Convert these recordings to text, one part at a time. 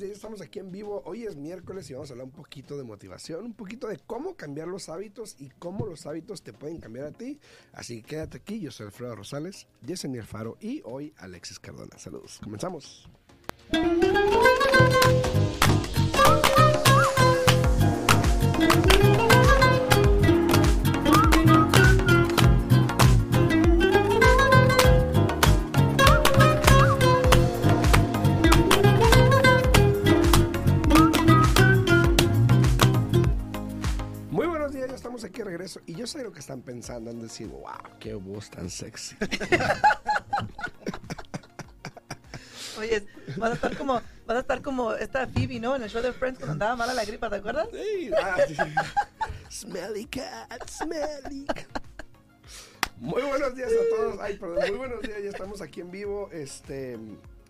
días. Estamos aquí en vivo. Hoy es miércoles y vamos a hablar un poquito de motivación, un poquito de cómo cambiar los hábitos y cómo los hábitos te pueden cambiar a ti. Así que quédate aquí. Yo soy Alfredo Rosales, Yesenia Alfaro y hoy Alexis Cardona. Saludos. Comenzamos. Regreso. Y yo sé lo que están pensando, han decir, wow, qué voz tan sexy. Oye, vas a estar como, vas a estar como esta Phoebe, ¿no? En el show de Friends cuando andaba mala la gripa, ¿te acuerdas? Sí, ah, sí. Smelly cat, smelly cat. Muy buenos días a todos. Ay, perdón, muy buenos días. Ya estamos aquí en vivo. Este,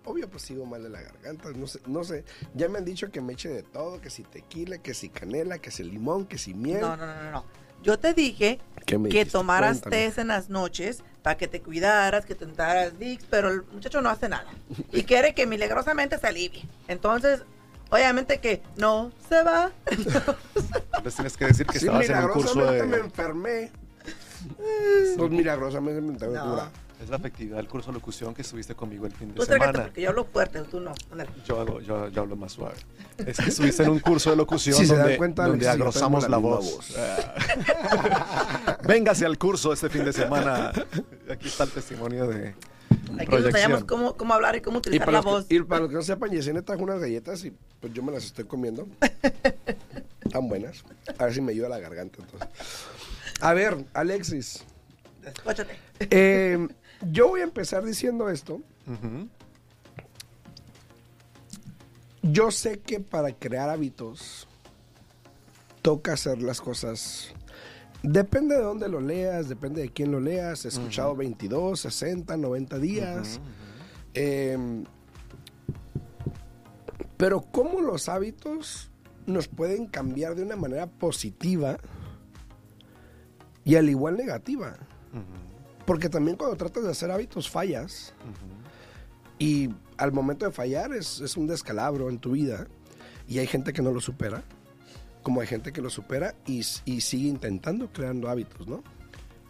obvio, pues sigo mal de la garganta. No sé, no sé. Ya me han dicho que me eche de todo, que si tequila, que si canela, que si limón, que si miel. No, no, no, no, no. Yo te dije ¿Qué me que dijiste? tomaras Cuéntame. tés en las noches para que te cuidaras, que te untaras Vicks, pero el muchacho no hace nada. Y quiere que milagrosamente se alivie. Entonces, obviamente que no se va. Entonces tienes que decir que Sí, estabas en un curso milagrosamente me de... enfermé. Pues milagrosamente me enfermé. No. Es la efectividad del curso de locución que estuviste conmigo el fin de Tú semana. porque yo hablo fuerte, tú no. Yo, hago, yo, yo hablo más suave. Es que estuviste en un curso de locución Si se dan donde, cuenta, donde agrosamos la voz. misma Ah. Véngase al curso este fin de semana. Aquí está el testimonio de Aquí nos cómo, cómo hablar y cómo utilizar la voz. que, y para los que no sepan, Yesenia trajo unas galletas y pues yo me las estoy comiendo. Tan buenas. A ver si me ayuda la garganta. Entonces. A ver, Alexis. Escúchate. eh, yo voy a empezar diciendo esto. Yo sé que para crear hábitos toca hacer las cosas. Depende de dónde lo leas, depende de quién lo leas. He escuchado 22, 60, 90 días. Eh, pero cómo los hábitos nos pueden cambiar de una manera positiva y al igual negativa. Porque también cuando tratas de hacer hábitos fallas y al momento de fallar es, es un descalabro en tu vida y hay gente que no lo supera, como hay gente que lo supera y, y sigue intentando creando hábitos, ¿no?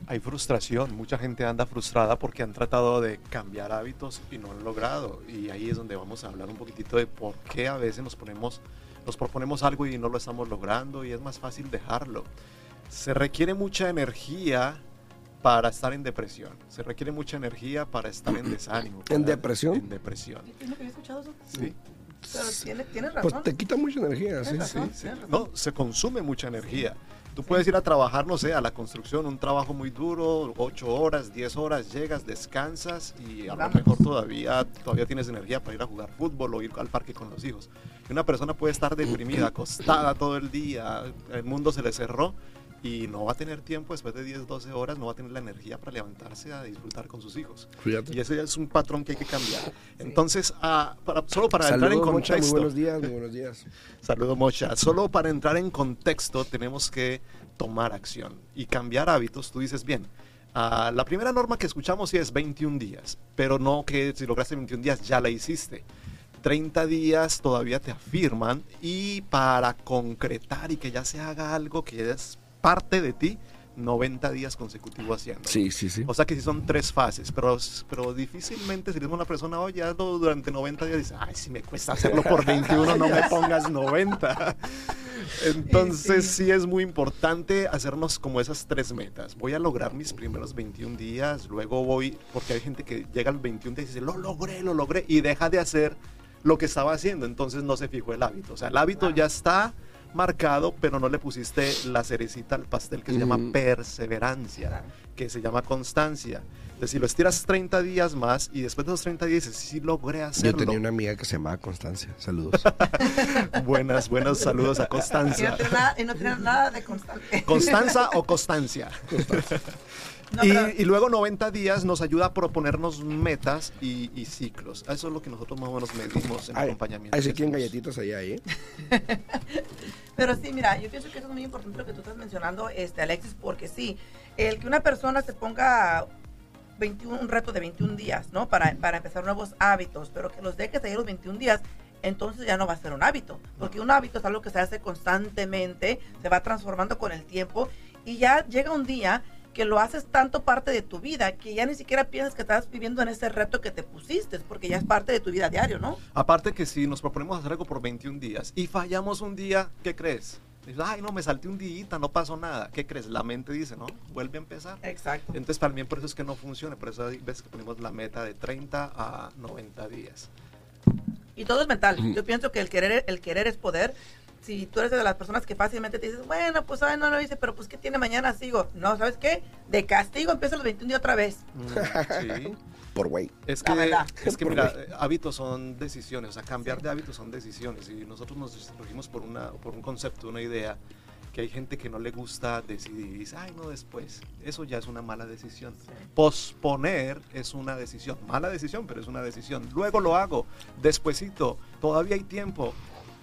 Hay frustración, mucha gente anda frustrada porque han tratado de cambiar hábitos y no han logrado. Y ahí es donde vamos a hablar un poquitito de por qué a veces nos ponemos, nos proponemos algo y no lo estamos logrando y es más fácil dejarlo. Se requiere mucha energía para estar en depresión. Se requiere mucha energía para estar en desánimo. ¿En depresión? En depresión. ¿Es lo que había escuchado eso? Sí. Pero tiene- tienes razón. Pues te quita mucha energía, sí. Sí. Sí. No, se consume mucha energía. Tú puedes ir a trabajar, no sé, a la construcción, un trabajo muy duro, 8 horas, 10 horas, llegas, descansas y a lo Vámonos. mejor todavía, todavía tienes energía para ir a jugar fútbol o ir al parque con los hijos. Y una persona puede estar deprimida, acostada todo el día, el mundo se le cerró y no va a tener tiempo después de 10, 12 horas, no va a tener la energía para levantarse a disfrutar con sus hijos. Fíjate. Y ese ya es un patrón que hay que cambiar. Entonces, ah, para- solo para entrar en Saludos, Mocha, contexto. muy buenos días, muy buenos días. Saludo Mocha. Solo para entrar en contexto tenemos que tomar acción y cambiar hábitos. Tú dices, bien, ah, la primera norma que escuchamos sí es 21 días, pero no que si lograste 21 días ya la hiciste. 30 días todavía te afirman y para concretar y que ya se haga algo que es parte de ti, 90 días consecutivos haciendo. Sí, sí, sí. O sea que sí son tres fases, pero, pero difícilmente si le una persona, oye, hazlo durante 90 días, dice, ay, si me cuesta hacerlo por 21, no me pongas 90. Entonces sí es muy importante hacernos como esas tres metas. Voy a lograr mis primeros 21 días, luego voy, porque hay gente que llega al 21 días y dice, lo logré, lo logré, y deja de hacer lo que estaba haciendo, entonces no se fijó el hábito. O sea, el hábito ya está marcado, pero no le pusiste la cerecita al pastel que se llama perseverancia, que se llama constancia. Entonces, si lo estiras 30 días más y después de los 30 días dices, sí logré Yo hacerlo. tenía una amiga que se llamaba Constancia. Saludos. Buenas, buenos saludos a Y no Constancia. tiene nada, y no nada de constante. ¿Constanza o Constancia? No, y, pero- y luego 90 días nos ayuda a proponernos metas y, y ciclos. Eso es lo que nosotros más o menos medimos en Ay, acompañamiento. Ahí se quieren galletitas allá, ¿eh? Pero sí, mira, yo pienso que eso es muy importante lo que tú estás mencionando, este, Alexis, porque sí, el que una persona se ponga 21, un reto de 21 días, ¿no? Para, para empezar nuevos hábitos, pero que los dejes ahí los 21 días, entonces ya no va a ser un hábito. Porque un hábito es algo que se hace constantemente, se va transformando con el tiempo y ya llega un día que lo haces tanto parte de tu vida que ya ni siquiera piensas que estás viviendo en ese reto que te pusiste, porque ya es parte de tu vida diario, ¿no? Aparte que si nos proponemos hacer algo por 21 días y fallamos un día, ¿qué crees? Dices, ay, no, me salté un día, no pasó nada. ¿Qué crees? La mente dice, ¿no? Vuelve a empezar. Exacto. Entonces, también por eso es que no funciona. Por eso ves que ponemos la meta de 30 a 90 días. Y todo es mental. Yo pienso que el querer, el querer es poder. Si tú eres de las personas que fácilmente te dices, bueno, pues ¿sabes? no lo hice, pero pues ¿qué tiene mañana? Sigo. No, ¿sabes qué? De castigo empiezo los 21 días otra vez. Mm, sí. Por güey. Es que, es que mira, hábitos son decisiones, o sea, cambiar de hábitos son decisiones. Y nosotros nos regimos por, una, por un concepto, una idea, que hay gente que no le gusta decidir y dice, ay, no, después. Eso ya es una mala decisión. Posponer es una decisión. Mala decisión, pero es una decisión. Luego lo hago, despuesito, todavía hay tiempo.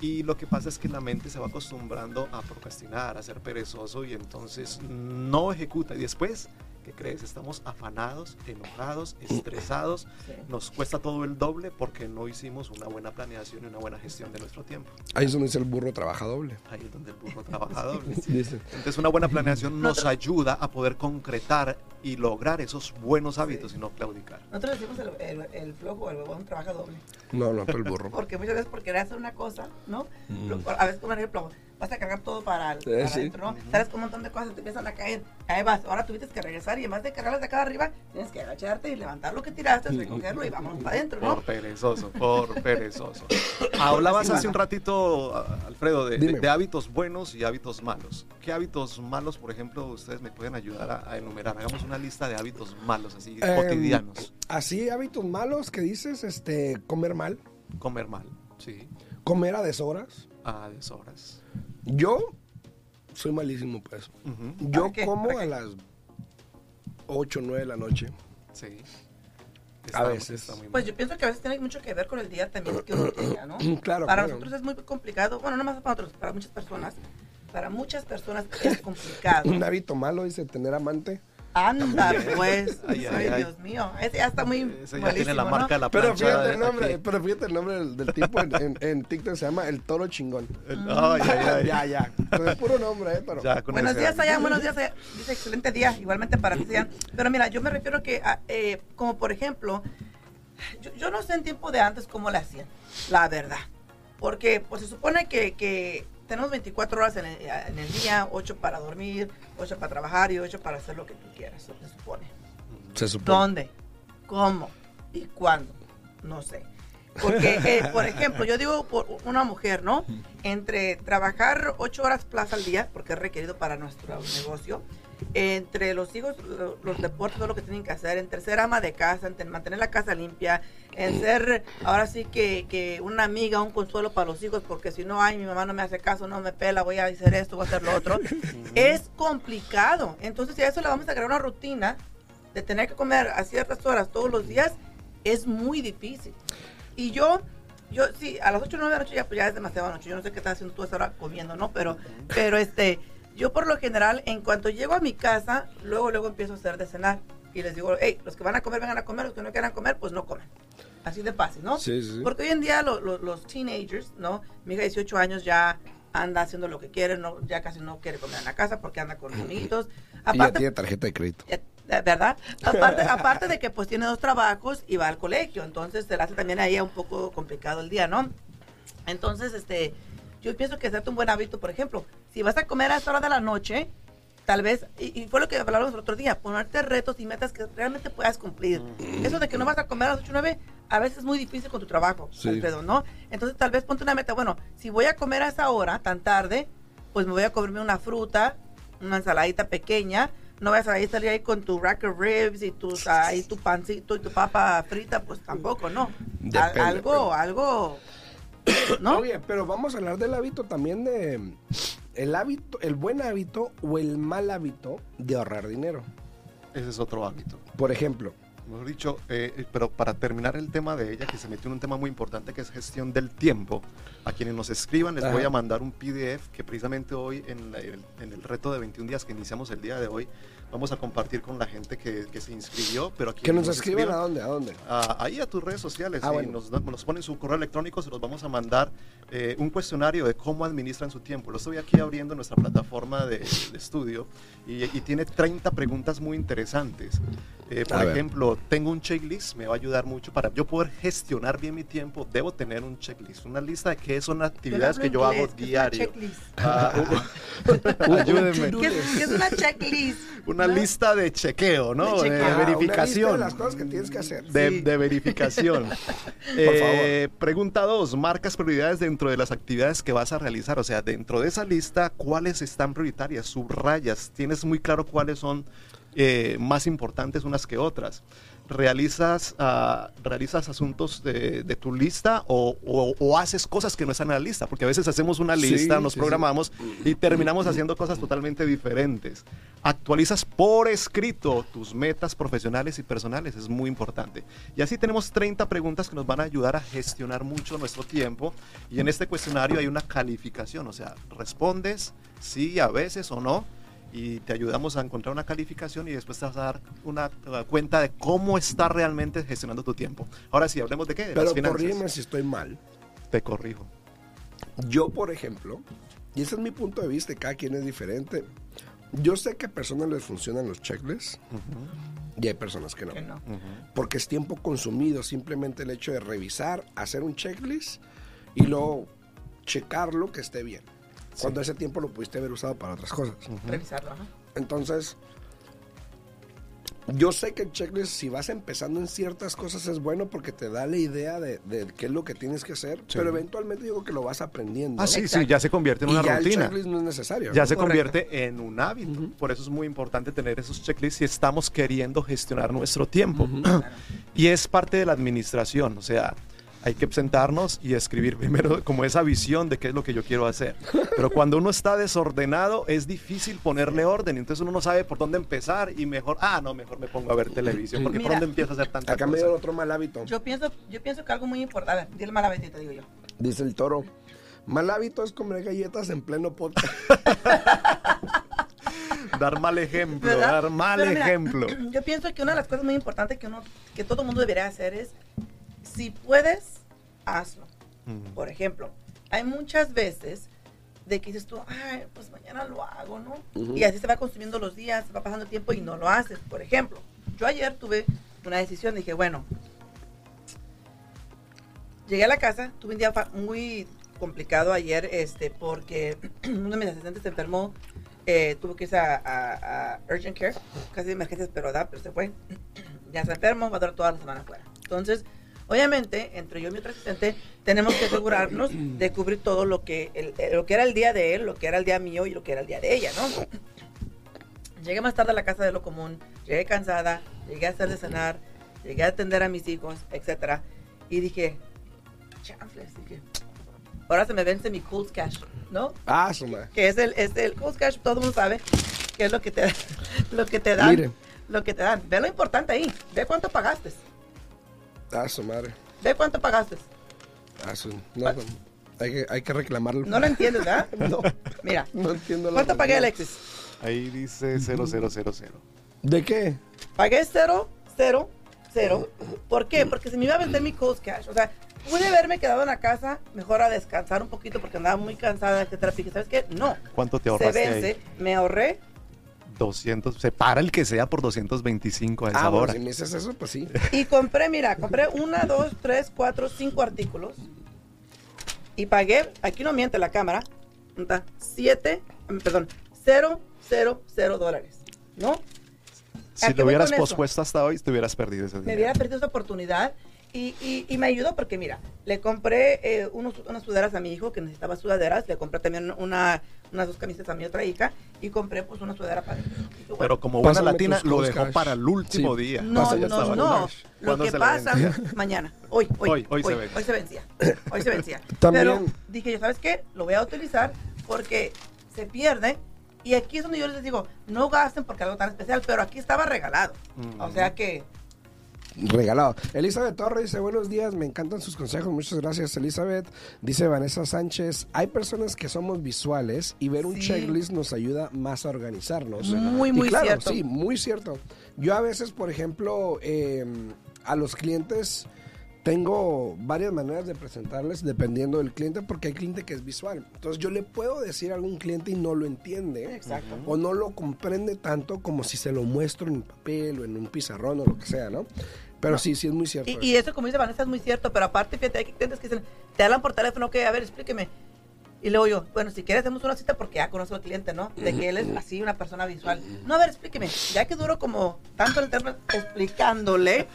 Y lo que pasa es que la mente se va acostumbrando a procrastinar, a ser perezoso y entonces no ejecuta. Y después ¿qué crees? Estamos afanados, enojados, estresados, nos cuesta todo el doble porque no hicimos una buena planeación y una buena gestión de nuestro tiempo. Ahí es donde dice el burro trabaja doble. Ahí es donde el burro trabaja doble. Entonces una buena planeación nos ayuda a poder concretar y lograr esos buenos hábitos y no claudicar. Nosotros decimos el, el, flojo, el huevón trabaja doble. No, no, pero el burro. porque muchas veces por querer hacer una cosa, ¿no? Mm. A veces, por ejemplo, vas a cargar todo para, el, ¿no? Sales con un montón de cosas, te empiezan a caer. Ahí vas, ahora tuviste que regresar y además de cargarlas de acá arriba, tienes que agacharte y levantar lo que tiraste, recogerlo y vámonos para adentro, ¿no? Por perezoso, por perezoso. Hablabas hace un ratito, Alfredo, de, hábitos buenos y hábitos malos. ¿Qué hábitos malos, por ejemplo, ustedes me pueden ayudar a, enumerar? Hagamos una lista de hábitos malos, así, em, cotidianos. Así, hábitos malos que dices, este, comer mal. Comer mal, sí. Comer a deshoras. A deshoras. Yo soy malísimo pues. Yo como a las 8 o 9 de la noche. Sí. a veces. pues yo pienso que a veces tiene mucho que ver con el día también que uno tenga, ¿no? Claro. Para nosotros es muy complicado, bueno, no más para nosotros, para muchas personas. Para muchas personas es complicado. Un hábito malo dice tener amante. Anda, pues. Ay, Dios mío. Ese ya está muy. Ese ya tiene la marca de la pero fíjate, el nombre, pero fíjate el nombre del, tipo en, en, TikTok se llama El Toro Chingón. ay, ay, ya, ya. es puro nombre, ¿eh? Pero... buenos días, allá. Buenos días, allá. Dice excelente día. Igualmente para ti, Sayan. Pero mira, yo me refiero que, ah, eh, como por ejemplo, yo, yo, no sé en tiempo de antes cómo le hacían, la verdad. Porque, pues se supone que, que tenemos 24 horas en el, día, 8 para dormir, 8 para trabajar y 8 para hacer lo que tú quieras, se supone. Se supone. ¿Dónde? ¿Cómo? ¿Y cuándo? No sé. Porque, eh, por ejemplo, yo digo por una mujer, ¿no? Entre trabajar 8 horas plaza al día, porque es requerido para nuestro negocio, entre los hijos, los deportes, todo lo que tienen que hacer, entre ser ama de casa, entre mantener la casa limpia, en ser ahora sí que, una amiga, un consuelo para los hijos, porque si no, ay, mi mamá no me hace caso, no me pela, voy a hacer esto, voy a hacer lo otro, es complicado. Entonces, si a eso le vamos a crear una rutina de tener que comer a ciertas horas todos los días, es muy difícil. Y yo, yo sí, a las 8 o 9 de la noche ya, pues ya es demasiado noche. Yo no sé qué estás haciendo tú a esa hora comiendo, ¿no? Pero, pero este yo por lo general, en cuanto llego a mi casa, luego, luego empiezo a hacer de cenar. Y les digo, hey, los que van a comer, vengan a comer, los que no quieran comer, pues no comen. Así de fácil, ¿no? Sí, sí. Porque hoy en día los teenagers, ¿no? Mi hija de 18 años ya anda haciendo lo que quiere, no, ya casi no quiere comer en la casa porque anda con amiguitos. Aparte, y ya tiene tarjeta de crédito. ¿Verdad? Aparte, aparte de que pues tiene dos trabajos y va al colegio, entonces se le hace también ahí un poco complicado el día, ¿no? Entonces, este, yo pienso que hacerte un buen hábito, por ejemplo, si vas a comer a esa hora de la noche, tal vez, y, fue lo que hablábamos el otro día, ponerte retos y metas que realmente puedas cumplir. Mm. Eso de que no vas a comer a las 8 o 9, a veces es muy difícil con tu trabajo, Alfredo, ¿no? Entonces tal vez ponte una meta, bueno, si voy a comer a esa hora, tan tarde, pues me voy a comerme una fruta, una ensaladita pequeña, no vas a ir salir ahí con tu rack of ribs y tu, ahí tu pancito y tu papa frita, pues tampoco, ¿no? algo, algo ¿No? Oye, pero vamos a hablar del hábito también de el hábito, el buen hábito o el mal hábito de ahorrar dinero. Ese es otro hábito. Por ejemplo, mejor dicho, eh, pero para terminar el tema de ella, que se metió en un tema muy importante que es gestión del tiempo, a quienes nos escriban les voy a mandar un PDF que precisamente hoy en, el, en, el, reto de 21 días que iniciamos el día de hoy, vamos a compartir con la gente que, que se inscribió. Pero aquí Que nos escriban a dónde, a dónde. a- ahí a tus redes sociales Ah, y bueno. nos, nos ponen su correo electrónico, se los vamos a mandar eh, un cuestionario de cómo administran su tiempo. Lo estoy aquí abriendo en nuestra plataforma de, de estudio y, y tiene 30 preguntas muy interesantes. Eh, por A ver. ejemplo, tengo un checklist, me va a ayudar mucho para yo poder gestionar bien mi tiempo. Debo tener un checklist, una lista de qué son actividades que yo hago diario. Ayúdenme. ¿Qué es, qué es una checklist? Una ¿No? lista de chequeo, ¿no? De De, chequeo. Ah, una lista verificación. de las cosas que tienes que hacer. De, Sí. de verificación. Eh, Pregunta 2. Marcas prioridades dentro de las actividades que vas a realizar. O sea, dentro de esa lista, ¿cuáles están prioritarias? Subrayas. Tienes muy claro cuáles son eh, más importantes unas que otras. ¿Realizas, ah, realizas asuntos de, de tu lista o, o- o haces cosas que no están en la lista? Porque a veces hacemos una Sí, lista, nos sí, sí. programamos y terminamos haciendo cosas totalmente diferentes. Actualizas por escrito tus metas profesionales y personales, es muy importante. Y así tenemos 30 preguntas que nos van a ayudar a gestionar mucho nuestro tiempo. Y en este cuestionario hay una calificación, o sea, respondes sí a veces o no. Y te ayudamos a encontrar una calificación y después te vas a dar una uh, cuenta de cómo estás realmente gestionando tu tiempo. Ahora sí, hablemos de qué? De Pero corrígeme si estoy mal. Te corrijo. Yo, por ejemplo, y ese es mi punto de vista, cada quien es diferente. Yo sé que a personas les funcionan los checklists y hay personas que no. Que no. Porque es tiempo consumido simplemente el hecho de revisar, hacer un checklist y luego checarlo que esté bien. Cuando ese tiempo lo pudiste haber usado para otras cosas. Revisarlo, ajá. Entonces, yo sé que el checklist, si vas empezando en ciertas cosas, es bueno porque te da la idea de, de qué es lo que tienes que hacer, Sí. pero eventualmente digo que lo vas aprendiendo. Ah, sí, sí, Exacto. ya se convierte en y una ya el rutina. checklist no es necesario. Ya ¿no? se Correcto. convierte en un hábito. Por eso es muy importante tener esos checklists si estamos queriendo gestionar nuestro tiempo. y es parte de la administración, o sea, hay que sentarnos y escribir primero como esa visión de qué es lo que yo quiero hacer. Pero cuando uno está desordenado es difícil ponerle orden, entonces uno no sabe por dónde empezar y mejor, ah, no, mejor me pongo a ver televisión, porque por Mira, dónde empiezo a hacer tanta Acá me dio otro mal hábito. Yo pienso, yo pienso que algo muy importante. A ver, dile mala te digo yo. Dice el toro. Mal hábito es comer galletas en pleno podcast. Dar mal ejemplo, ¿Verdad? dar mal mira, ejemplo. Yo pienso que una de las cosas muy importantes que uno, que todo mundo debería hacer es, si puedes, hazlo. Por ejemplo, hay muchas veces de que dices tú, ay, pues mañana lo hago, ¿no? Y así se va consumiendo los días, se va pasando el tiempo y no lo haces. Por ejemplo, yo ayer tuve una decisión, dije, bueno, llegué a la casa, tuve un día muy complicado ayer, este, porque uno de mis asistentes se enfermó, eh, tuvo que irse a, a- a Urgent Care, casi de emergencias, pero da, pero se fue. ya se enfermó, va a durar toda la semana fuera. Entonces, obviamente, entre yo y mi otro asistente, tenemos que asegurarnos de cubrir todo lo que, el- eh, lo que era el día de él, lo que era el día mío y lo que era el día de ella, ¿no? Llegué más tarde a la casa de lo común, llegué cansada, llegué a hacer de cenar, llegué a atender a mis hijos, etcétera, y dije, chanfles, dije, ahora se me vence mi Cool Cash, ¿no? Ah, madre. que es el, es el Cool Cash, todo el mundo sabe que es lo que te, lo que te dan. Mire. Lo que te dan. Ve lo importante ahí. Ve cuánto pagaste. Ah, su madre. Ve cuánto pagaste. Ah, su- no, no. Hay, que, hay que reclamarlo. No lo entiendes, ¿verdad? No, Mira. no entiendo la ¿Cuánto pagué. Alexis? Ahí dice 0000. ¿De qué? Pagué cero, cero, cero. ¿Por qué? Porque se me iba a vender mi Cold Cash. O sea, pude haberme quedado en la casa mejor a descansar un poquito porque andaba muy cansada, etcétera. ¿sabes qué? No. ¿Cuánto te Se ahorraste vence. ahí? Me ahorré 200, separa el que sea por 225 a esa Ah, bueno, hora. si me dices eso, pues sí. Y compré, mira, compré una, dos, tres, cuatro, cinco artículos. Y pagué, aquí no miente la cámara, siete, mm, perdón, cero, cero, cero dólares, ¿no? ¿A Si lo hubieras pospuesto hasta hoy, te hubieras perdido ese Me dinero. hubiera perdido esa oportunidad y, y, y me ayudó porque, mira, le compré eh, unos, unas sudaderas a mi hijo que necesitaba sudaderas, le compré también una, unas dos camisas a mi otra hija y compré pues una sudadera para bueno, Pero como buena latina, tus lo dejó Cash. para el último Sí. día. No, no, no. Lo ¿Cuándo que se pasa mañana, hoy, hoy, Hoy, hoy se hoy, vence. hoy se vencía, hoy se vencía. También- Pero dije yo, ¿sabes qué? Lo voy a utilizar porque se pierde y aquí es donde yo les digo, no gasten porque algo tan especial, pero aquí estaba regalado. Mm. O sea que regalado. Elizabeth Torres dice, buenos días, me encantan sus consejos, muchas gracias Elizabeth. Dice Vanessa Sánchez, hay personas que somos visuales y ver un checklist nos ayuda más a organizarnos. Muy, Y muy claro, cierto. Sí, muy cierto. Yo a veces, por ejemplo, eh, a los clientes tengo varias maneras de presentarles dependiendo del cliente porque hay cliente que es visual. Entonces yo le puedo decir a algún cliente y no lo entiende. Exacto. O no lo comprende tanto como si se lo muestro en papel o en un pizarrón o lo que sea, ¿no? Pero sí, sí es muy cierto. Y, eso. y eso, como dice Vanessa, es muy cierto, pero aparte, fíjate, hay clientes que dicen, te hablan por teléfono, que a ver, explíqueme. Y luego yo, bueno, si quieres hacemos una cita porque ya conozco al cliente, ¿no? De que él es así, una persona visual. No, a ver, explíqueme. Ya que duro como tanto el tema explicándole,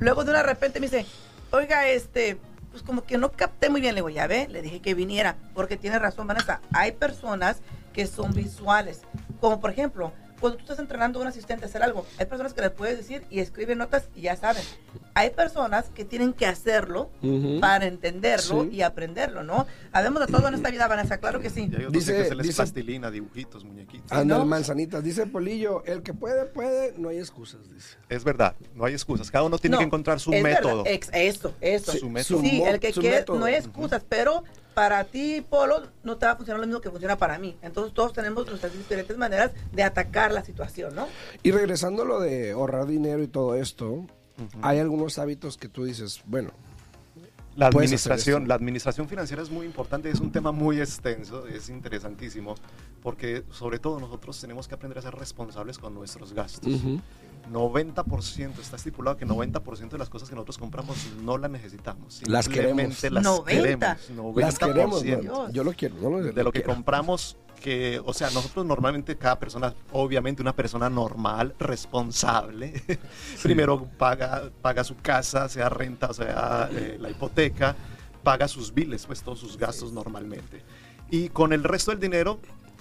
luego de una repente me dice, oiga, este, pues como que no capté muy bien. Le digo, ya ve, le dije que viniera, porque tiene razón, Vanessa. Hay personas que son visuales, como por ejemplo, cuando tú estás entrenando a un asistente a hacer algo, hay personas que le puedes decir y escriben notas y ya saben. Hay personas que tienen que hacerlo para entenderlo Sí. y aprenderlo, ¿no? Habemos de todo en esta vida, Vanessa, claro que sí. Dice- que se les dice- plastilina, dibujitos, muñequitos. Anda ¿no? el manzanitas. Dice Polillo, el que puede, puede, no hay excusas, dice. Es verdad, no hay excusas. Cada uno tiene No, que encontrar su es método. ex- eso, eso. Su método. Sí, el que quiere, no hay excusas, pero para ti, Polo, no te va a funcionar lo mismo que funciona para mí. Entonces todos tenemos nuestras diferentes maneras de atacar la situación, ¿no? Y regresando a lo de ahorrar dinero y todo esto, hay algunos hábitos que tú dices, bueno, La administración, la administración financiera es muy importante, es un tema muy extenso, es interesantísimo, porque sobre todo nosotros tenemos que aprender a ser responsables con nuestros gastos. 90%, está estipulado que 90% de las cosas que nosotros compramos no las necesitamos. Las simplemente queremos. Las 90. queremos. las queremos, 90%. yo lo quiero. no de lo que quiero. compramos que o sea nosotros normalmente cada persona obviamente una persona normal responsable primero paga paga su casa sea renta o sea eh, la hipoteca paga sus biles pues todos sus gastos normalmente. Y con el resto del dinero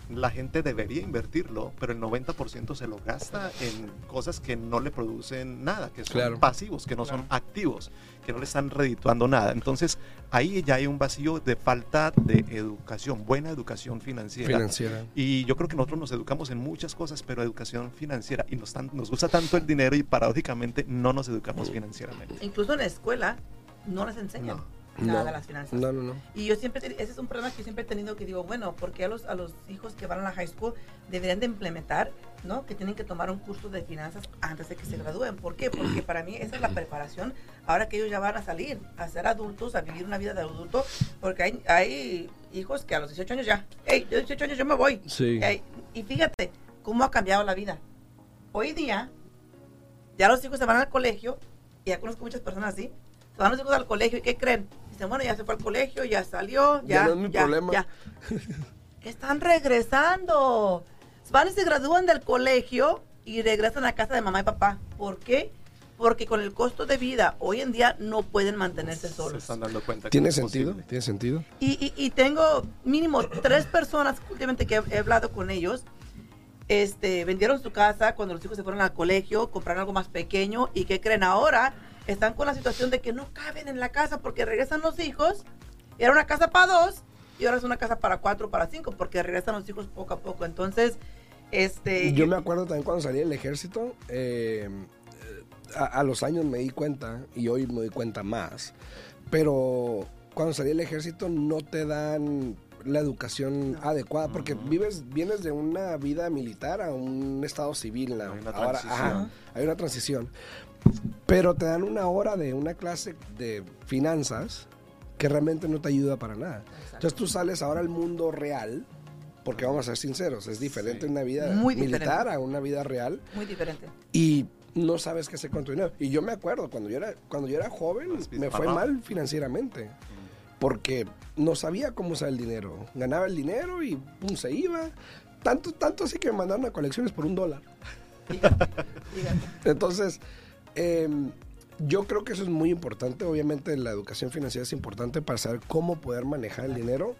la gente debería invertirlo, pero el 90% se lo gasta en cosas que no le producen nada, que son Claro. pasivos, que no son activos, que no le están redituando nada. Entonces, ahí ya hay un vacío de falta de educación, buena educación financiera. Financiera. Y yo creo que nosotros nos educamos en muchas cosas, pero educación financiera, y nos, tan- nos gusta tanto el dinero y paradójicamente no nos educamos financieramente. Incluso en la escuela no les enseñan No. Nada No. las finanzas. No, no, no. Y yo siempre, ese es un problema que siempre he tenido que digo, bueno, porque a los, a los hijos que van a la high school deberían de implementar, ¿no? Que tienen que tomar un curso de finanzas antes de que se gradúen. ¿Por qué? Porque para mí esa es la preparación ahora que ellos ya van a salir, a ser adultos, a vivir una vida de adulto, porque hay, hay hijos que a los 18 años ya, hey, yo 18 años yo me voy. Sí. Y fíjate cómo ha cambiado la vida. Hoy día, ya los hijos se van al colegio, y ya conozco muchas personas así, se van los hijos al colegio y ¿qué creen? Dicen, bueno, ya se fue al colegio, ya salió, ya, Ya no es mi problema. ya. Están regresando. Van y se gradúan del colegio y regresan a casa de mamá y papá. ¿Por qué? Porque con el costo de vida hoy en día no pueden mantenerse Se solos. están dando cuenta que ¿Tiene sentido? posible. ¿Tiene sentido? Y, y- y tengo mínimo tres personas últimamente que he, he hablado con ellos. Este, vendieron su casa cuando los hijos se fueron al colegio, compraron algo más pequeño y que creen ahora están con la situación de que no caben en la casa porque regresan los hijos. Era una casa para dos y ahora es una casa para cuatro, para cinco porque regresan los hijos poco a poco. Entonces, este, Yo me acuerdo también cuando salí del ejército, eh, a, a los años me di cuenta, y hoy me doy cuenta más, pero cuando salí del ejército no te dan la educación adecuada, porque vives, vienes de una vida militar a un estado civil. la- Hay una ahora, transición. ajá, hay una transición. Pero te dan una hora de una clase de finanzas que realmente no te ayuda para nada. Entonces tú sales ahora al mundo real, porque vamos a ser sinceros, es diferente Sí. una vida Muy militar diferente. a una vida real muy diferente. y no sabes qué hacer con tu dinero. Y yo me acuerdo, cuando yo era, cuando yo era joven, me fue mal financieramente, porque no sabía cómo usar el dinero. Ganaba el dinero y pum, se iba. Tanto, tanto así que me mandaron a colecciones por un dólar. Dígate, dígate. Entonces, em, yo creo que eso es muy importante. Obviamente la educación financiera es importante para saber cómo poder manejar el dinero.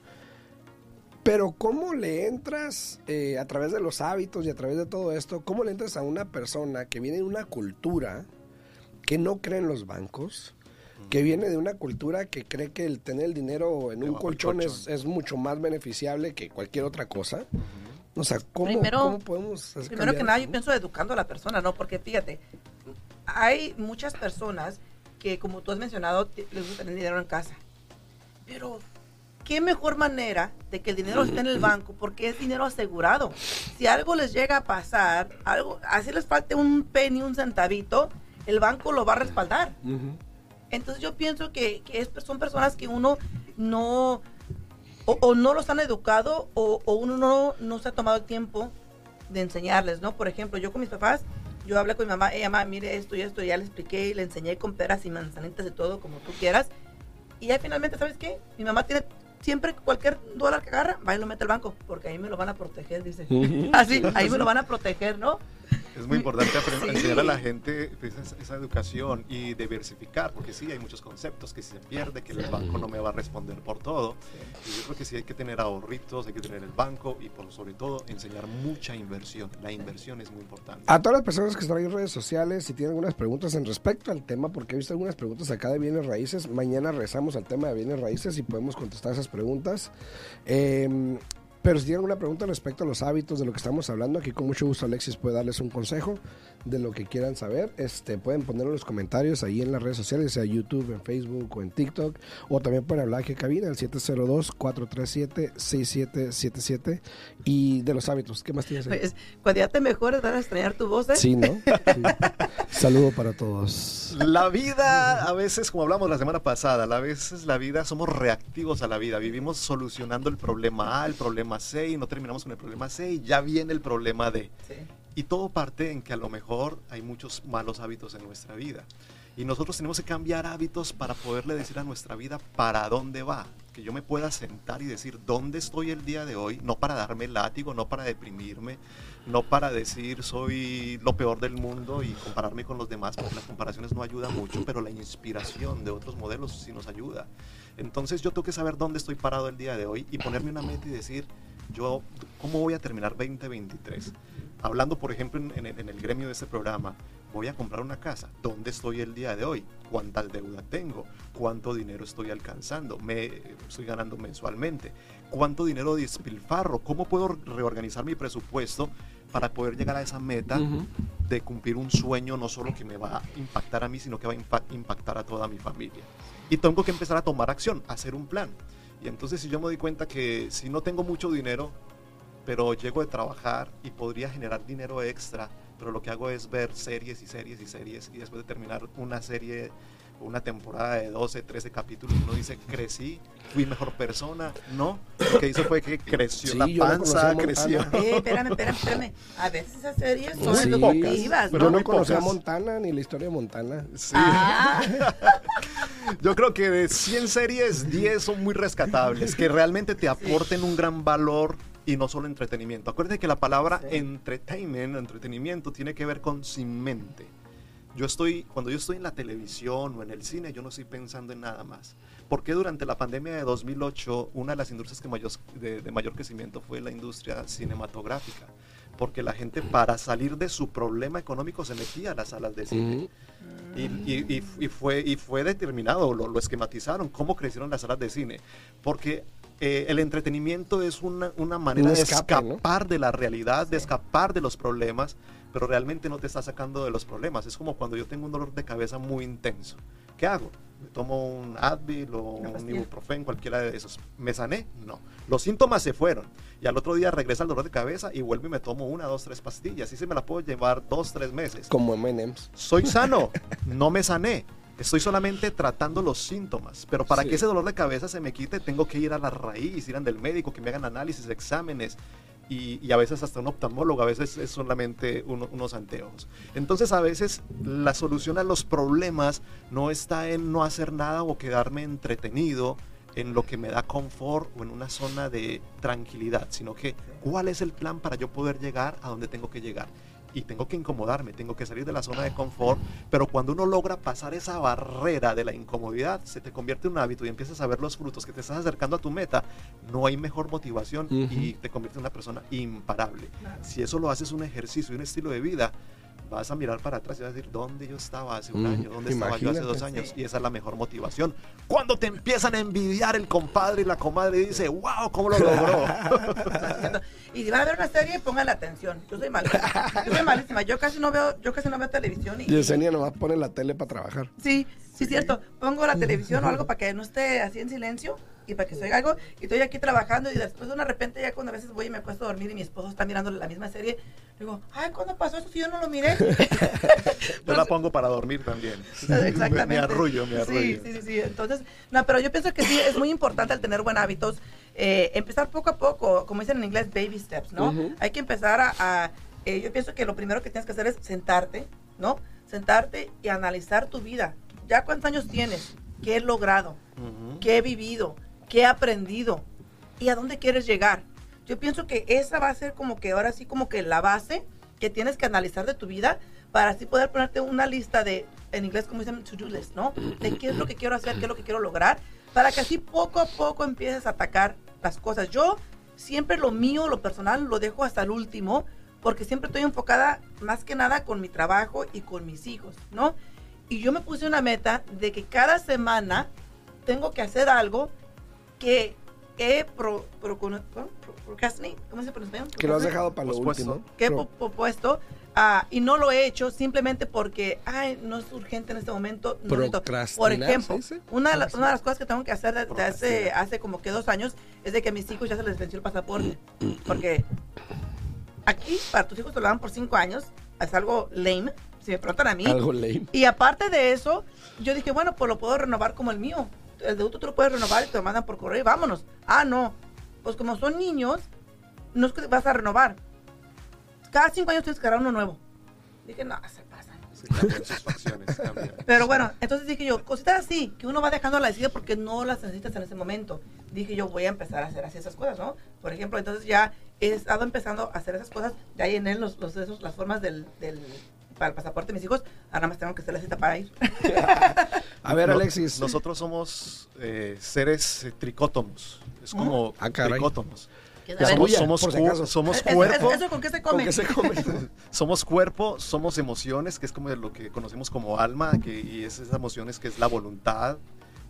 Pero cómo le entras eh, a través de los hábitos y a través de todo esto, cómo le entras a una persona que viene de una cultura que no cree en los bancos, que viene de una cultura que cree que el tener el dinero en un del colchón, Es, colchón. es mucho más beneficiable que cualquier otra cosa. O sea, ¿cómo, Primero- cómo podemos hacer Primero que nada, yo pienso educando a la persona, ¿no? Porque fíjate, hay muchas personas que, como tú has mencionado, les gusta tener dinero en casa. Pero, ¿qué mejor manera de que el dinero esté en el banco? Porque es dinero asegurado. Si algo les llega a pasar, algo, así les falte un penny, un centavito, el banco lo va a respaldar. Entonces yo pienso que, que es- son personas que uno no, o, o no los han educado o, o uno no, no se ha tomado el tiempo de enseñarles, ¿no? Por ejemplo, yo con mis papás, yo hablé con mi mamá, ella, mamá, mire esto y esto, y ya le expliqué y le enseñé con peras y manzanitas y todo, como tú quieras. Y ya finalmente, ¿sabes qué? Mi mamá tiene siempre cualquier dólar que agarra, va y lo mete al banco, porque ahí me lo van a proteger, dice. Así, ahí me lo van a proteger, ¿no? Es muy importante aprender, Sí. enseñar a la gente pues, esa, esa educación y diversificar, porque sí, hay muchos conceptos que si se pierde, que el banco no me va a responder por todo. Y yo creo que sí hay que tener ahorritos, hay que tener el banco y por sobre todo enseñar mucha inversión. La inversión es muy importante. A todas las personas que están ahí en redes sociales, si tienen algunas preguntas en respecto al tema, porque he visto algunas preguntas acá de bienes raíces, mañana rezamos al tema de bienes raíces y podemos contestar esas preguntas. Eh, pero si tienen alguna pregunta respecto a los hábitos de lo que estamos hablando, aquí con mucho gusto Alexis puede darles un consejo de lo que quieran saber. Este, pueden ponerlo en los comentarios ahí en las redes sociales, sea YouTube, en Facebook o en TikTok, o también pueden hablar aquí en cabina al 702-437-6777 y de los hábitos. ¿Qué más tienes ahí? Pues, cuando ya te mejores, van a extrañar tu voz, ¿eh? Sí, ¿no? Sí. Saludo para todos. La vida, a veces, como hablamos la semana pasada, a veces la vida somos reactivos a la vida. Vivimos solucionando el problema A, el problema C y no terminamos con el problema C y ya viene el problema D. Sí. Y todo parte en que a lo mejor hay muchos malos hábitos en nuestra vida. Y nosotros tenemos que cambiar hábitos para poderle decir a nuestra vida para dónde va. Que yo me pueda sentar y decir dónde estoy el día de hoy, no para darme látigo, no para deprimirme, no para decir soy lo peor del mundo y compararme con los demás, porque las comparaciones no ayudan mucho, pero la inspiración de otros modelos sí nos ayuda. Entonces yo tengo que saber dónde estoy parado el día de hoy y ponerme una meta y decir, yo, ¿cómo voy a terminar 2023? Hablando, por ejemplo, en, en el- en el gremio de este programa, voy a comprar una casa. ¿Dónde estoy el día de hoy? ¿Cuánta deuda tengo? ¿Cuánto dinero estoy alcanzando? ¿Me estoy ganando mensualmente? ¿Cuánto dinero despilfarro? ¿Cómo puedo reorganizar mi presupuesto para poder llegar a esa meta Ujú. de cumplir un sueño no solo que me va a impactar a mí, sino que va a impa- impactar a toda mi familia? Y tengo que empezar a tomar acción, a hacer un plan. Y entonces si yo me doy cuenta que si no tengo mucho dinero, pero llego de trabajar y podría generar dinero extra, pero lo que hago es ver series y series y series y después de terminar una serie una temporada de 12, 13 capítulos, uno dice, crecí, fui mejor persona, no, lo que hizo fue que creció Sí, la panza, a creció. Eh, espérame, espérame, espérame. A veces esas series son Sí. educativas, Pero Yo ¿no? no conocía a. Montana ni la historia de Montana. Sí. Ah, Yo creo que de 100 series, 10 son muy rescatables, que realmente te aporten un gran valor y no solo entretenimiento. Acuérdate que la palabra Sí. entertainment, entretenimiento, tiene que ver con sin mente. Yo estoy, cuando yo estoy en la televisión o en el cine, yo no estoy pensando en nada más. Porque durante la pandemia de 2008, una de las industrias que mayor, de, de mayor crecimiento fue la industria cinematográfica. Porque la gente para salir de su problema económico se metía a las salas de cine. Ujú. Y, y- y- y fue, y fue determinado, lo, lo esquematizaron, cómo crecieron las salas de cine. Porque eh, el entretenimiento es una, una manera Un de escapar de la realidad, de escapar de los problemas, pero realmente no te está sacando de los problemas. Es como cuando yo tengo un dolor de cabeza muy intenso. ¿Qué hago? ¿Me tomo un Advil o un pastilla. ibuprofen, cualquiera de esos? ¿Me sané? No. Los síntomas se fueron. Y al otro día regresa el dolor de cabeza y vuelvo y me tomo una, dos, tres pastillas. Y se me la puedo llevar dos, tres meses Como M&M's. soy sano, no me sané. Estoy solamente tratando los síntomas, pero para Sí. que ese dolor de cabeza se me quite, tengo que ir a la raíz, ir al médico, que me hagan análisis, exámenes, y, y a veces hasta un oftalmólogo, a veces es solamente uno- unos anteojos. Entonces a veces la solución a los problemas no está en no hacer nada o quedarme entretenido en lo que me da confort o en una zona de tranquilidad, sino que cuál es el plan para yo poder llegar a donde tengo que llegar y tengo que incomodarme, tengo que salir de la zona de confort, pero cuando uno logra pasar esa barrera de la incomodidad, se te convierte en un hábito y empiezas a ver los frutos que te estás acercando a tu meta, no hay mejor motivación y Ujú. te convierte en una persona imparable. Si eso lo haces un ejercicio y un estilo de vida, vas a mirar para atrás y vas a decir, ¿dónde yo estaba hace un Mm, año? ¿Dónde estaba yo hace dos años? Y esa es la mejor motivación. Cuando te empiezan a envidiar el compadre y la comadre y dice, wow, ¿cómo lo logró? Y si van a ver una serie, pongan la atención. Yo soy malísima. Yo soy malísima. Yo casi no veo, yo casi no veo televisión. Y, Yesenia nomás pone la tele para trabajar. Sí, sí, cierto. Pongo la televisión o algo para que no esté así en silencio y para que se oiga algo. Y estoy aquí trabajando y después de una repente ya cuando a veces voy y me acuesto a dormir y mi esposo está mirando la misma serie, digo, ay, ¿cuándo pasó eso si yo no lo miré? Yo la pongo para dormir también. Exactamente. Me arrullo, me arrullo. Sí, sí, sí, sí. Entonces, no, pero yo pienso que sí, es muy importante el tener buenos hábitos. eh, empezar poco a poco, como dicen en inglés, baby steps, ¿no? Hay que empezar a, a, eh, yo pienso que lo primero que tienes que hacer es sentarte, ¿no? Sentarte y analizar tu vida. ¿Ya cuántos años tienes? ¿Qué he logrado? Ujú. ¿Qué he vivido? ¿Qué he aprendido? ¿Y a dónde quieres llegar? Yo pienso que esa va a ser como que ahora sí como que la base que tienes que analizar de tu vida para así poder ponerte una lista de, en inglés como dicen, to-do list, ¿no? De qué es lo que quiero hacer, qué es lo que quiero lograr, para que así poco a poco empieces a atacar las cosas. Yo siempre lo mío, lo personal, lo dejo hasta el último, porque siempre estoy enfocada más que nada con mi trabajo y con mis hijos, ¿no? Y yo me puse una meta de que cada semana tengo que hacer algo que he pro, pro- pro- pro- procrastinate, ¿cómo se español? Que lo has dejado para lo Pospuesto. último. que he propuesto ah, y no lo he hecho simplemente porque ay, no es urgente en este momento. no. Por ejemplo, una de, las, Algo así. una de las cosas que tengo que hacer desde hace, hace como que dos años es de que a mis hijos ya se les venció el pasaporte. Porque aquí, para tus hijos te lo dan por cinco años, es algo lame, si me preguntan a mí. Algo lame. Y aparte de eso, yo dije, bueno, pues lo puedo renovar como el mío. El de tú lo puedes renovar y te lo mandan por correo y vámonos. Ah, no. Pues como son niños, no es que vas a renovar. Cada cinco años tienes que agarrar uno nuevo. Dije, no, se pasan. Sí, cambian sus facciones, cambian. Pero bueno, entonces dije yo, cositas así, que uno va dejando a la decida porque no las necesitas en ese momento. Dije yo, voy a empezar a hacer así esas cosas, ¿no? Por ejemplo, entonces ya he estado empezando a hacer esas cosas, ya llené los, los, esos, las formas del, del, para el pasaporte de mis hijos, ahora más tengo que hacer la cita para ir. A ver, No- Alexis. Nosotros somos eh, seres eh, tricótomos. Es como Ah, caray. tricótomos. Somos, somos, si cu- somos ¿Eso- cuerpo, ¿Eso con qué se ¿Con come? qué se come? somos cuerpo, somos emociones, que es como lo que conocemos como alma, que, y es esas emociones que es la voluntad,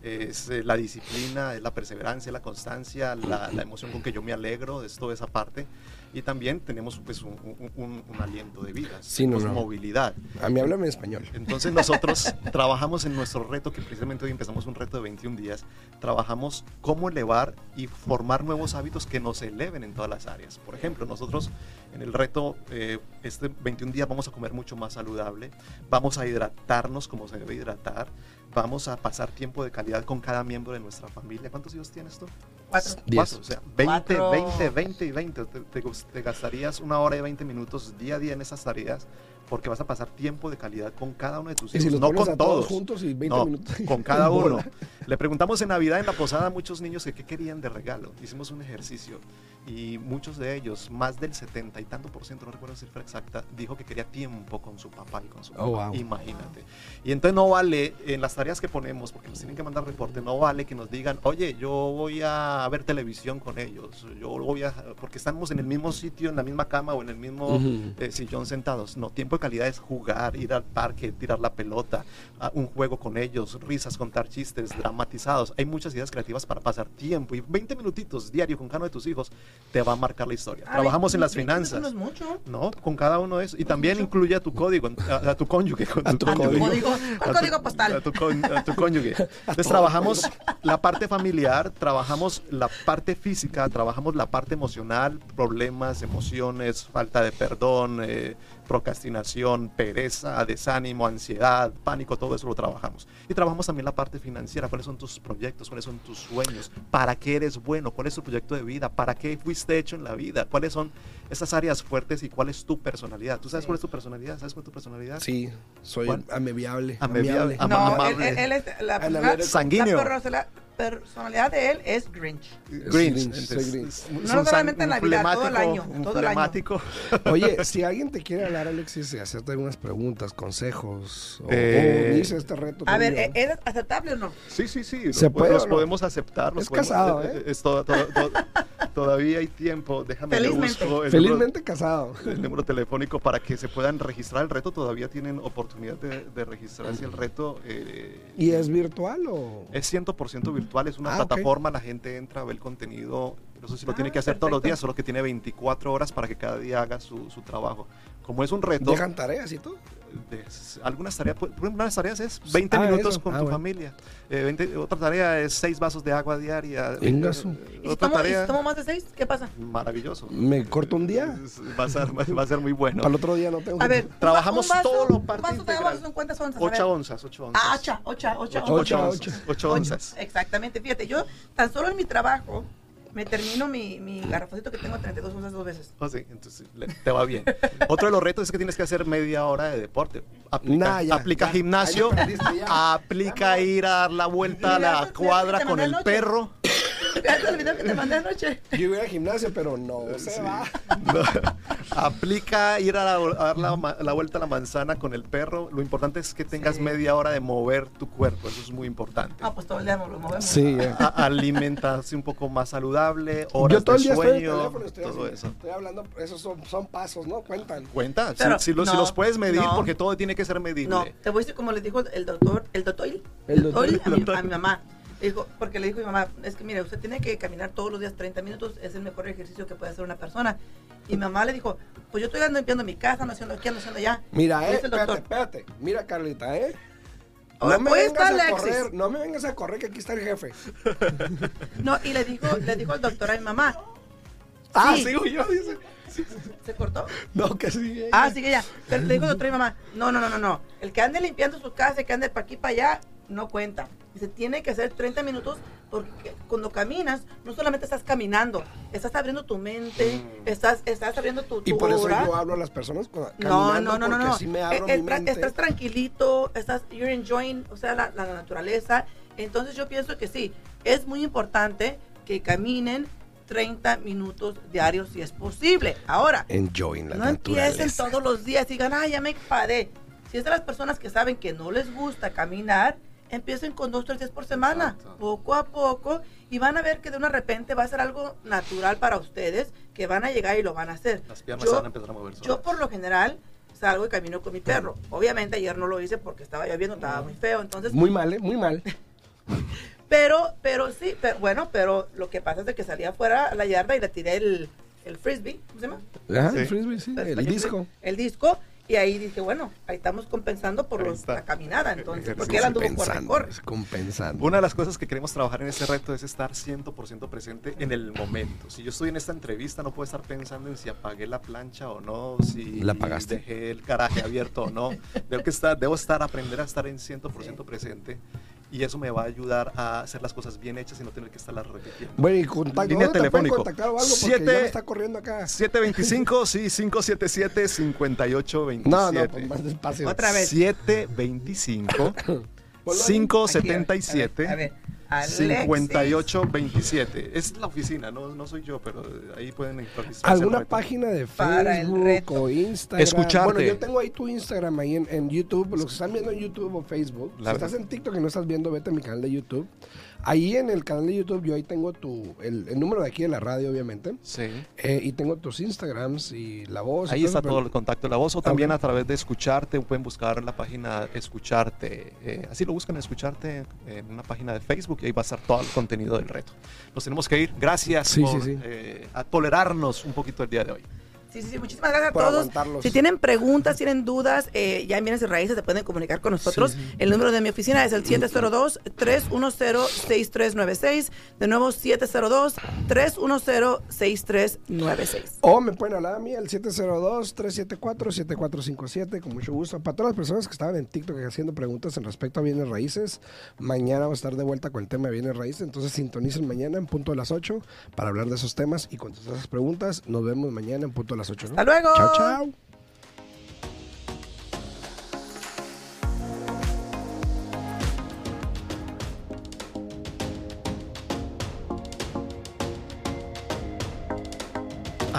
es eh, la disciplina, es la perseverancia, la constancia, la, la emoción con que yo me alegro, es toda esa parte. Y también tenemos pues un, un- un- aliento de vida, Sí, no, tenemos no. movilidad. A mí háblame en español. Entonces nosotros trabajamos en nuestro reto, que precisamente hoy empezamos un reto de 21 días, trabajamos cómo elevar y formar nuevos hábitos que nos eleven en todas las áreas. Por ejemplo, nosotros en el reto, eh, este 21 días vamos a comer mucho más saludable, vamos a hidratarnos como se debe hidratar, vamos a pasar tiempo de calidad con cada miembro de nuestra familia. ¿Cuántos hijos tienes tú? Cuatro. Diez. Cuatro, o sea, 20, Cuatro. 20, 20 y 20. Te, te gastarías una hora y 20 minutos día a día en esas tareas porque vas a pasar tiempo de calidad con cada uno de tus hijos. si no con a todos todos. juntos y 20 No, minutos. con cada uno. Le preguntamos en Navidad en la posada a muchos niños que qué querían de regalo. Hicimos un ejercicio y muchos de ellos, más del 70 y tanto por ciento, no recuerdo la cifra exacta, dijo que quería tiempo con su papá y con su mamá. Oh, wow. Imagínate. Y entonces no vale, en las tareas que ponemos, porque nos tienen que mandar reporte, no vale que nos digan, oye, yo voy a ver televisión con ellos, yo voy a, porque estamos en el mismo sitio, en la misma cama o en el mismo eh, sillón sentados. No, tiempo de calidad es jugar, ir al parque, tirar la pelota, a un juego con ellos, risas, contar chistes, dramatizados. Hay muchas ideas creativas para pasar tiempo y 20 minutitos diario con cada uno de tus hijos te va a marcar la historia. Trabajamos en las 20 minutos finanzas. No es mucho. No, con cada uno de eso. Y también mucho. incluye a tu código, a, a tu cónyuge. con A tu tu código. código, un A tu- código postal. A tu, con- a tu cónyuge. Entonces trabajamos la parte familiar, trabajamos la parte física, trabajamos la parte emocional, problemas, emociones, falta de perdón, eh, procrastinación, pereza, desánimo, ansiedad, pánico, todo eso lo trabajamos. Y trabajamos también la parte financiera, cuáles son tus proyectos, cuáles son tus sueños, para qué eres bueno, cuál es tu proyecto de vida, para qué fuiste hecho en la vida, cuáles son esas áreas fuertes y cuál es tu personalidad. ¿Tú sabes cuál es tu personalidad? ¿Sabes cuál es tu personalidad? Sí, soy ¿Cuál? ameviable. Ameviable. amiable. Ama- No, él, amable. él- él es la, persona- Vera- Sanguíneo. la personalidad, de él es Grinch. Grinch. Entonces, No solamente en un Navidad, todo el año, todo el año. Oye, si alguien te quiere hablar, Alexis, y hacerte algunas preguntas, consejos, o, Eh, o unirse a este reto. A ver, conmigo, ¿e- ¿es aceptable o no? Sí, sí, sí. ¿Se los, puede los o no? podemos aceptar. los Es podemos- casado, eh, ¿eh? Es todo, todo- todo- todavía hay tiempo. Déjame Felizmente. busco el número, Felizmente casado. el número telefónico para que se puedan registrar el reto. Todavía tienen oportunidad de, de registrarse el reto. eh, ¿Y es virtual o...? Es 100% virtual, es una Ah, plataforma, la gente entra, ve el contenido, eso sí lo Ah, tiene que hacer todos los días, solo que tiene 24 horas para que cada día haga su, su trabajo. Como es un reto, ¿Dejan tareas y todo? De- algunas tareas, por ejemplo, unas tareas es 20 Ah, minutos eso. con Ah, tu bueno. familia, Eh, 20 otra tarea es 6 vasos de agua diaria, Venga, Eh, su. ¿Y si, otra tomo, y si tarea, tomo más de seis? ¿Qué pasa? maravilloso. ¿Me corto un día? Va a ser, va a ser muy bueno. Para el otro día no tengo A ver, Trabajamos un vaso- todo lo un parte vaso de agua integral. son cuántas onzas? A 8 ver. onzas, 8 onzas. Ah, ocha, ocha, ocha, Ocho ocha. onzas, ocho onzas. Exactamente, fíjate, yo tan solo en mi trabajo me termino mi, mi garrafocito que tengo 32 onzas dos veces. Oh, sí, entonces le- te va bien. Otro de los retos es que tienes que hacer media hora de deporte. Aplica, Nah, ya, aplica ya. gimnasio, Ahí me perdiste ya. aplica ir a dar la vuelta a la cuadra con el perro. El video que te mandé anoche. Yo iba al gimnasio, pero no se va. No, aplica ir a, la- a dar la, vuelta a la manzana con el perro. Lo importante es que tengas Sí. media hora de mover tu cuerpo. Eso es muy importante. Ah, pues todo el día lo movemos. Sí, ya. A- alimentarse un poco más saludable, horas Yo todo el día estoy en el sueño, teléfono, estoy, todo así, eso. estoy hablando, esos son, son pasos, ¿no? Cuentan. Cuenta, si- Pero si, los, si no, los puedes medir, no. porque todo tiene que ser medible. No, te voy a decir como le dijo el doctor, el doctor, El el doctor. doctor a, mi, a mi mamá. Dijo, porque le dijo mi mamá, es que mire, usted tiene que caminar todos los días 30 minutos, es el mejor ejercicio que puede hacer una persona. Y mi mamá le dijo, pues yo estoy andando limpiando mi casa, ando haciendo aquí, ando haciendo allá. Mira, eh, espérate, espérate. Mira, Carlita, ¿eh? No me pues, vengas a correr, no me vengas a correr que aquí está el jefe. No, y le dijo, le dijo el doctor a mi mamá, Ah, Sí. sigo yo, dice. ¿se cortó? No, que sigue. Ah, sigue ya. Pero le dijo el doctor a mi mamá, no, no, no, no, no. El que ande limpiando su casa, el que ande para aquí, para allá, no cuenta. Dice, tiene que hacer 30 minutos porque cuando caminas, no solamente estás caminando, estás abriendo tu mente, estás, estás abriendo tu, Mm. Y tu por eso yo hablo a las personas cuando- No, no, no, no, no. me abro Eh, mi tra- mente. Estás tranquilito, estás, you're enjoying, o sea, la, la naturaleza. Entonces yo pienso que sí, es muy importante que caminen 30 minutos diarios si es posible. Ahora, Enjoying la no empiecen naturaleza. todos los días y digan, ay, ya me enfadé. Si es de las personas que saben que no les gusta caminar, empiecen con dos, tres días por semana, Exacto. poco a poco, y van a ver que de una repente va a ser algo natural para ustedes, que van a llegar y lo van a hacer. Las piernas Yo- van a empezar a mover solas. yo por lo general salgo y camino con mi perro. Obviamente ayer no lo hice porque estaba lloviendo, estaba muy feo, entonces... Muy mal, ¿eh? Muy mal. Pero, pero sí, pero, bueno, pero lo que pasa es de que salí afuera a la yarda y le tiré el, el frisbee, ¿cómo se llama? Ajá, Sí. el frisbee, sí, el disco. El disco. Y ahí dije, bueno, ahí estamos compensando por los- la caminada, entonces, porque él anduvo corre, corre. es compensando. Una de las cosas que queremos trabajar en este reto es estar 100% presente en el momento. Si yo estoy en esta entrevista, no puedo estar pensando en si apagué la plancha o no, si ¿La apagaste? dejé el garaje abierto o no. Debo, que estar, debo estar, aprender a estar en 100% presente y eso me va a ayudar a hacer las cosas bien hechas y no tener que estarlas repitiendo. Bueno, y contacto, Línea ¿dónde te pueden telefónico. algo? Siete- ya me está corriendo acá. 725, sí, 577-5827. No, no, pues más despacio. Otra vez. 725 Ponlo ahí. 577 A ver, Alexis. 5827. Es la oficina, no, no soy yo, pero ahí pueden ¿Alguna página de Facebook o Instagram? Escucharte. Bueno, yo tengo ahí tu Instagram ahí en, en YouTube. Los que están viendo en YouTube o Facebook. La si estás en TikTok y no estás viendo, vete a mi canal de YouTube. Ahí en el canal de YouTube yo ahí tengo tu, el, el número de aquí de la radio, obviamente. Sí. Eh, y tengo tus Instagrams y la voz. Ahí todo está todo el contacto de la voz o también a través de escucharte. Pueden buscar la página Escucharte. eh, así lo buscan Escucharte en una página de Facebook y ahí va a estar todo el contenido del reto. Nos tenemos que ir. Gracias Sí, por sí, sí. eh, a tolerarnos un poquito el día de hoy. Sí, sí, sí, muchísimas gracias a todos. aguantarlos. Si tienen preguntas, tienen dudas, eh, ya en Bienes y Raíces se pueden comunicar con nosotros. Sí, sí. El número de mi oficina es el 702-310-6396. De nuevo, 702-310-6396. O me pueden hablar a mí al 702-374-7457, con mucho gusto. Para todas las personas que estaban en TikTok haciendo preguntas en respecto a bienes raíces, mañana vamos a estar de vuelta con el tema de bienes raíces. Entonces sintonicen mañana en punto de las 8 para hablar de esos temas y contestar esas preguntas. Nos vemos mañana en punto de las 8. ¿no? Hasta luego. Chao, chao.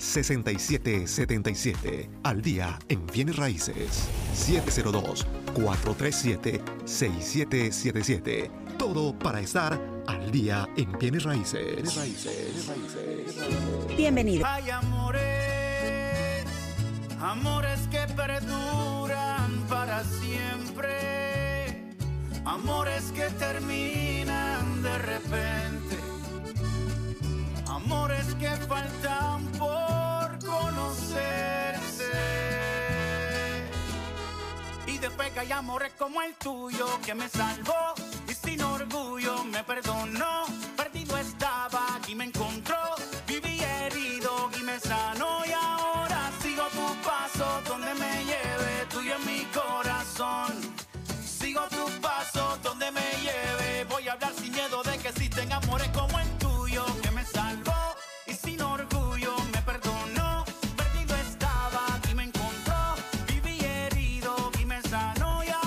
702-437-6777 al día en bienes raíces. 702-437-6777. Todo para estar al día en bienes raíces. Bienvenido. Hay amores, amores que perduran para siempre, amores que terminan de repente, amores que faltan Y que hay amores como el tuyo que me salvó y sin orgullo me perdonó, perdido estaba y me encontró.